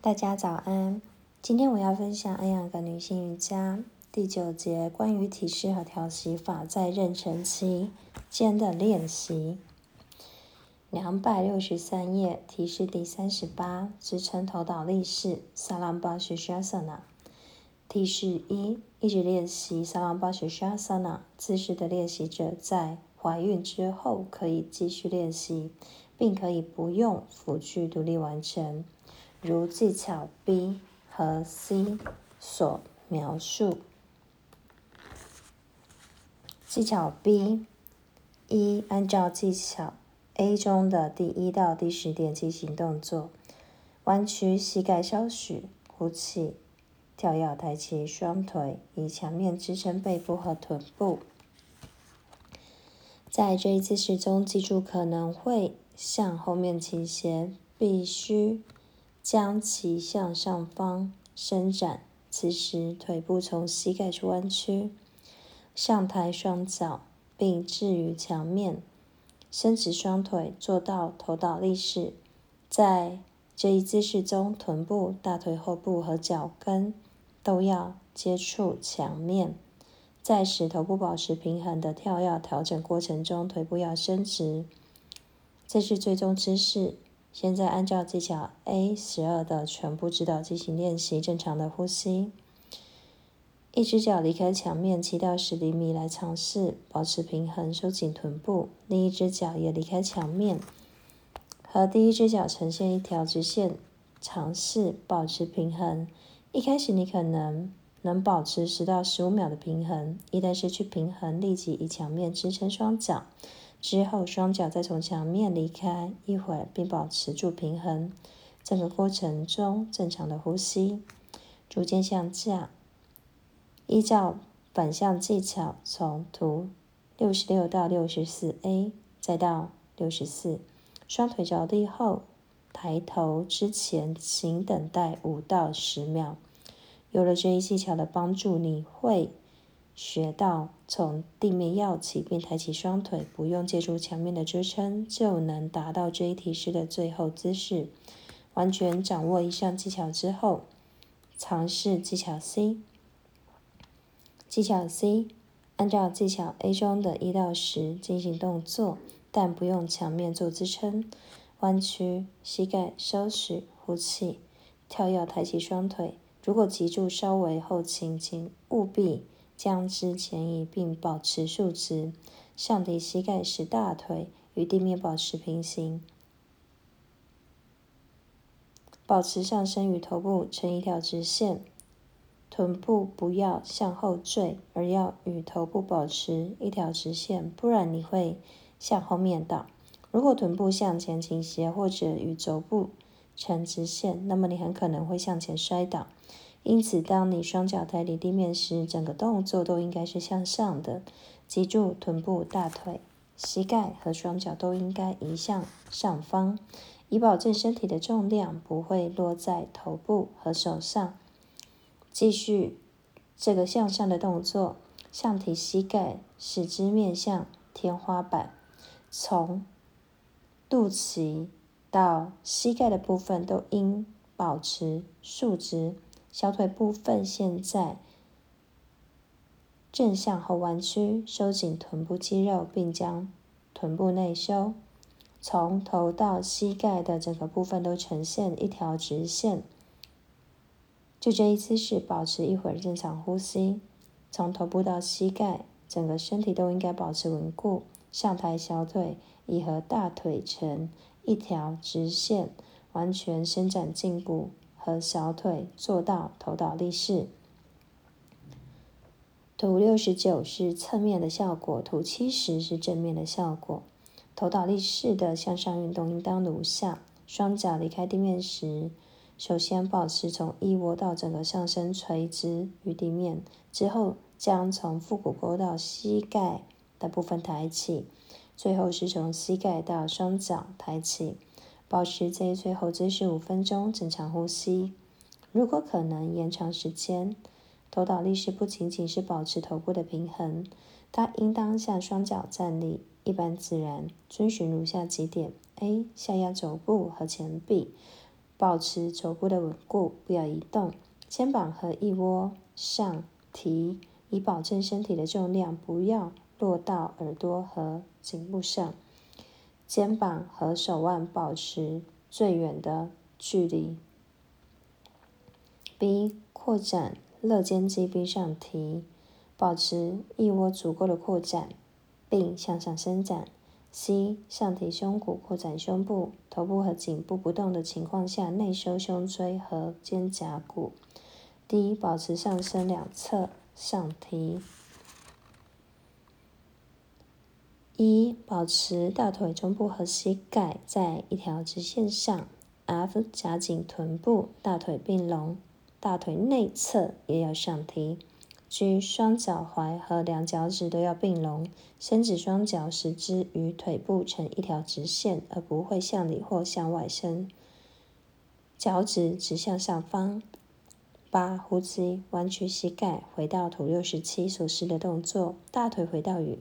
大家早安，今天我要分享安养的女性瑜伽第九节关于体式和调息法在妊娠期间的练习。两百六十三页，体式第三十八，支撑头倒立式萨拉巴什沙萨那。体式一，一直练习萨拉巴什沙萨那姿势的练习者，在怀孕之后可以继续练习，并可以不用辅具独立完成。如技巧 B 和 C 所描述。技巧 B 一，按照技巧 A 中的第一到第十点进行动作：弯曲膝盖稍许，呼气，跳跃抬起双腿，以墙面支撑背部和臀部。在这一姿势中，记住可能会向后面倾斜，必须。将其向上方伸展，此时腿部从膝盖处弯曲，上抬双脚，并置于墙面，伸直双腿，做到头倒立式。在这一姿势中，臀部、大腿后部和脚跟都要接触墙面。在使头部保持平衡的跳跃调整过程中，腿部要伸直。这是最终姿势。现在按照技巧 A 十二的全部指导进行练习，正常的呼吸。一只脚离开墙面七到十厘米来尝试保持平衡，收紧臀部；另一只脚也离开墙面，和第一只脚呈现一条直线，尝试保持平衡。一开始你可能能保持十到十五秒的平衡，一旦失去平衡，立即以墙面支撑双脚。之后，双脚再从墙面离开一会儿，并保持住平衡。整个过程中，正常的呼吸，逐渐向下。依照反向技巧，从图六十六到六十四 A，再到六十四。双腿着地后，抬头之前，请等待五到十秒。有了这一技巧的帮助，你会。学到从地面跃起，并抬起双腿，不用借助墙面的支撑，就能达到这一体式的最后姿势。完全掌握以上技巧之后，尝试技巧 C。技巧 C，按照技巧 A 中的一到十进行动作，但不用墙面做支撑。弯曲膝盖稍许，呼气，跳跃抬起双腿。如果脊柱稍微后倾，请务必。将之前移，并保持竖直，上提膝盖，使大腿与地面保持平行，保持上身与头部成一条直线，臀部不要向后坠，而要与头部保持一条直线，不然你会向后面倒。如果臀部向前倾斜或者与肘部成直线，那么你很可能会向前摔倒。因此，当你双脚抬离地面时，整个动作都应该是向上的。脊柱，臀部、大腿、膝盖和双脚都应该移向上方，以保证身体的重量不会落在头部和手上。继续这个向上的动作，上提膝盖，使之面向天花板，从肚脐到膝盖的部分都应保持竖直。小腿部分现在正向后弯曲，收紧臀部肌肉，并将臀部内收。从头到膝盖的整个部分都呈现一条直线。就这一姿势保持一会儿正常呼吸。从头部到膝盖，整个身体都应该保持稳固。上抬小腿，以和大腿成一条直线，完全伸展胫骨。和小腿做到头倒立式。图六十九是侧面的效果，图七十是正面的效果。头倒立式的向上运动应当如下：双脚离开地面时，首先保持从腋窝到整个上身垂直于地面，之后将从腹股沟到膝盖的部分抬起，最后是从膝盖到双脚抬起。保持这一最后姿势五分钟，正常呼吸。如果可能，延长时间。头倒立时不仅仅是保持头部的平衡，它应当向双脚站立，一般自然，遵循如下几点：A. 下压肘部和前臂，保持肘部的稳固，不要移动。肩膀和腋窝上提，以保证身体的重量不要落到耳朵和颈部上。肩膀和手腕保持最远的距离。B. 扩展肋间肌，并上提，保持腋窝足够的扩展，并向上伸展。C. 上提胸骨，扩展胸部，头部和颈部不动的情况下，内收胸椎和肩胛骨。D. 保持上身两侧上提。一、保持大腿中部和膝盖在一条直线上。F. 夹紧臀部，大腿并拢，大腿内侧也要上提。G. 双脚踝和两脚趾都要并拢，伸直双脚，使之与腿部成一条直线，而不会向里或向外伸。脚趾指向上方。八、呼吸，弯曲膝盖，回到图六十七所示的动作，大腿回到与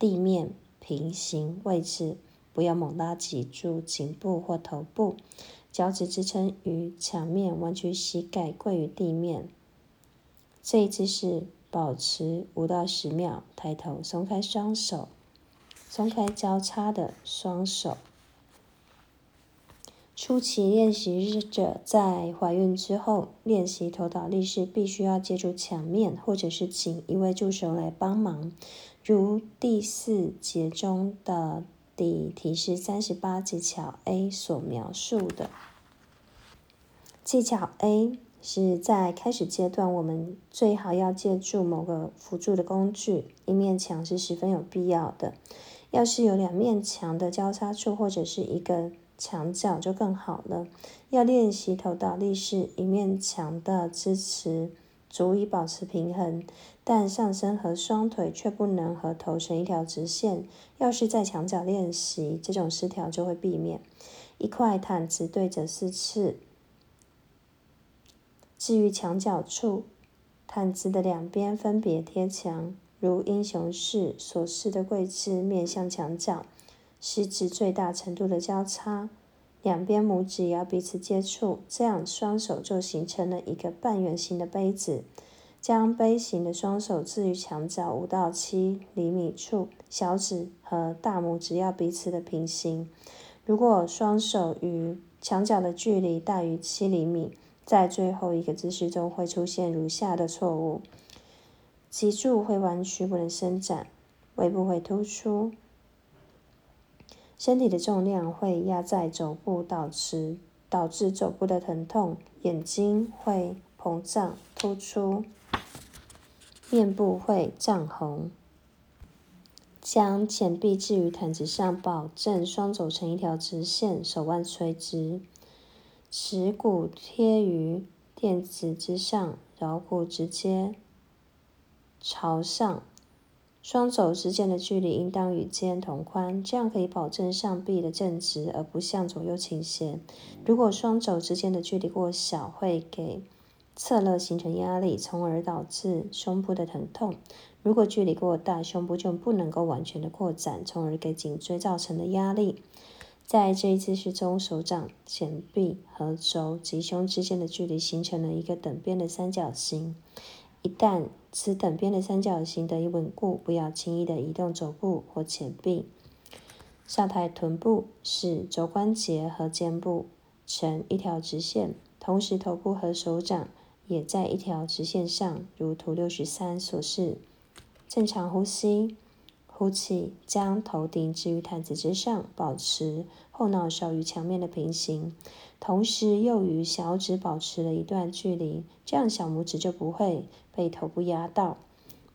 地面平行位置，不要猛拉挤住颈部或头部，脚趾支撑于墙面，弯曲膝盖跪于地面。这一姿势保持五到十秒，抬头，松开双手，松开交叉的双手。初期练习者在怀孕之后练习头倒立时，必须要借助墙面，或者是请一位助手来帮忙。如第四节中的第提示三十八技巧 A 所描述的，技巧 A 是在开始阶段，我们最好要借助某个辅助的工具，一面墙是十分有必要的。要是有两面墙的交叉处，或者是一个墙角就更好了。要练习头倒立时，一面墙的支持。足以保持平衡，但上身和双腿却不能和头成一条直线。要是在墙角练习，这种失调就会避免。一块毯子对着四次。至于墙角处，毯子的两边分别贴墙，如英雄式所示的跪姿，面向墙角，食指最大程度的交叉。两边拇指也要彼此接触，这样双手就形成了一个半圆形的杯子。将杯形的双手置于墙角五到七厘米处，小指和大拇指要彼此的平行。如果双手与墙角的距离大于七厘米，在最后一个姿势中会出现如下的错误：脊柱会弯曲，不能伸展；胃部会突出。身体的重量会压在肘部，导致导致肘部的疼痛。眼睛会膨胀突出，面部会涨红。将前臂置于毯子上，保证双肘成一条直线，手腕垂直，耻骨贴于垫子之上，桡骨直接朝上。双肘之间的距离应当与肩同宽，这样可以保证上臂的正直，而不向左右倾斜。如果双肘之间的距离过小，会给侧肋形成压力，从而导致胸部的疼痛；如果距离过大，胸部就不能够完全的扩展，从而给颈椎造成的压力。在这一姿势中，手掌、前臂和肘及胸之间的距离形成了一个等边的三角形。一旦此等边的三角形得以稳固，不要轻易的移动肘部或前臂。上抬臀部，使肘关节和肩部成一条直线，同时头部和手掌也在一条直线上，如图六十三所示。正常呼吸，呼气，将头顶置于毯子之上，保持后脑勺与墙面的平行。同时，又与小指保持了一段距离，这样小拇指就不会被头部压到。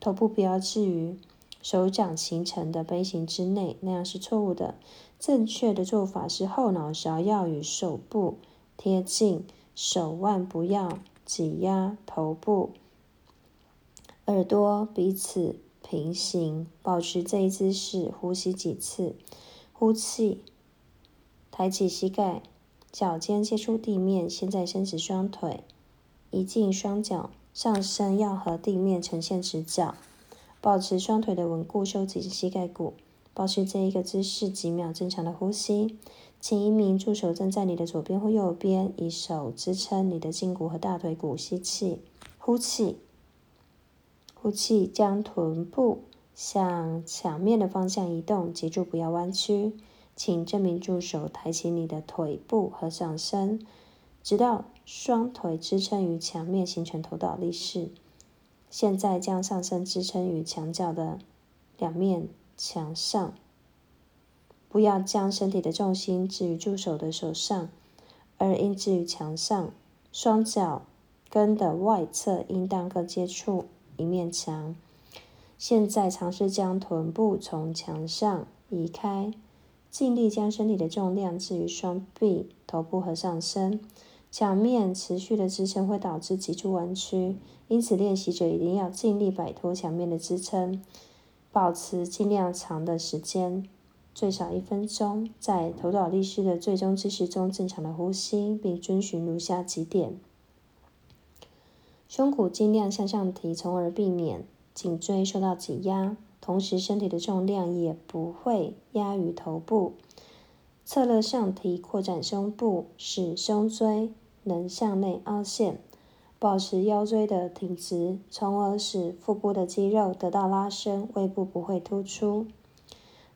头部不要置于手掌形成的杯形之内，那样是错误的。正确的做法是后脑勺要与手部贴近，手腕不要挤压头部，耳朵彼此平行。保持这一姿势，呼吸几次，呼气，抬起膝盖。脚尖接触地面，现在伸直双腿，移进双脚，上身要和地面呈现直角，保持双腿的稳固，收紧膝盖骨，保持这一个姿势几秒，正常的呼吸。请一名助手站在你的左边或右边，以手支撑你的胫骨和大腿骨，吸气，呼气，呼气，将臀部向墙面的方向移动，脊柱不要弯曲。请这名助手抬起你的腿部和上身，直到双腿支撑于墙面，形成头倒立式。现在将上身支撑于墙角的两面墙上，不要将身体的重心置于助手的手上，而应置于墙上。双脚跟的外侧应当各接触一面墙。现在尝试将臀部从墙上移开。尽力将身体的重量置于双臂、头部和上身。墙面持续的支撑会导致脊柱弯曲，因此练习者一定要尽力摆脱墙面的支撑，保持尽量长的时间，最少一分钟。在头倒立式的最终姿势中，正常的呼吸，并遵循如下几点：胸骨尽量向上提，从而避免颈椎受到挤压。同时，身体的重量也不会压于头部。侧肋上提，扩展胸部，使胸椎能向内凹陷，保持腰椎的挺直，从而使腹部的肌肉得到拉伸，胃部不会突出。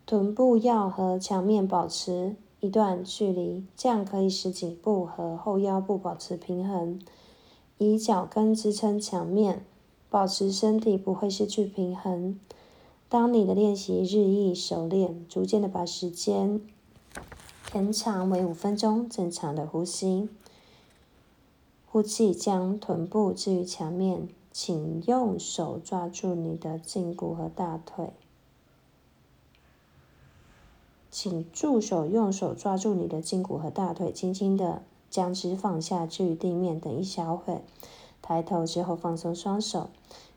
臀部要和墙面保持一段距离，这样可以使颈部和后腰部保持平衡。以脚跟支撑墙面，保持身体不会失去平衡。当你的练习日益熟练，逐渐的把时间延长为五分钟，正常的呼吸，呼气，将臀部置于墙面，请用手抓住你的胫骨和大腿，请助手用手抓住你的胫骨和大腿，轻轻的将之放下置于地面，等一小会，抬头之后放松双手。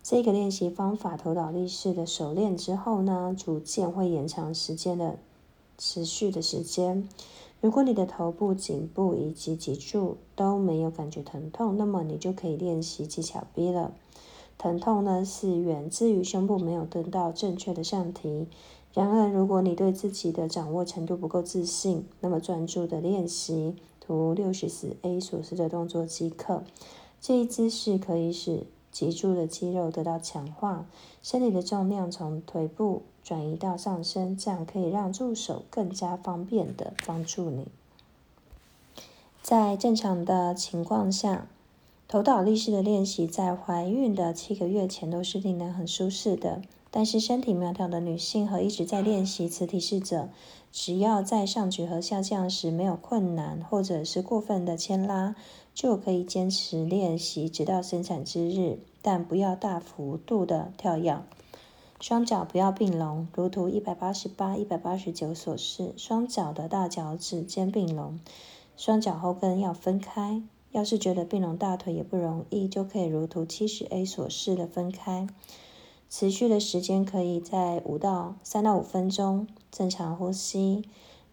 这个练习方法头倒立式的熟练之后呢，逐渐会延长时间的持续的时间。如果你的头部、颈部以及脊柱都没有感觉疼痛，那么你就可以练习技巧 B 了。疼痛呢是源自于胸部没有得到正确的上提。然而，如果你对自己的掌握程度不够自信，那么专注的练习图六十四 A 所示的动作即可。这一姿势可以使脊柱的肌肉得到强化，身体的重量从腿部转移到上身，这样可以让助手更加方便的帮助你。在正常的情况下，头倒立式的练习在怀孕的七个月前都是令人很舒适的。但是身体苗条的女性和一直在练习此体式者，只要在上举和下降时没有困难，或者是过分的牵拉。就可以坚持练习直到生产之日，但不要大幅度的跳跃。双脚不要并拢，如图一百八十八、一百八十九所示。双脚的大脚趾尖并拢，双脚后跟要分开。要是觉得并拢大腿也不容易，就可以如图七十 A 所示的分开。持续的时间可以在五到三到五分钟。正常呼吸。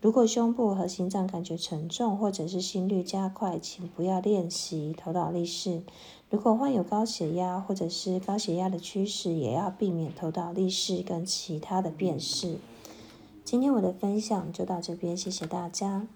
如果胸部和心脏感觉沉重，或者是心率加快，请不要练习头倒立式。如果患有高血压或者是高血压的趋势，也要避免头倒立式跟其他的变式。今天我的分享就到这边，谢谢大家。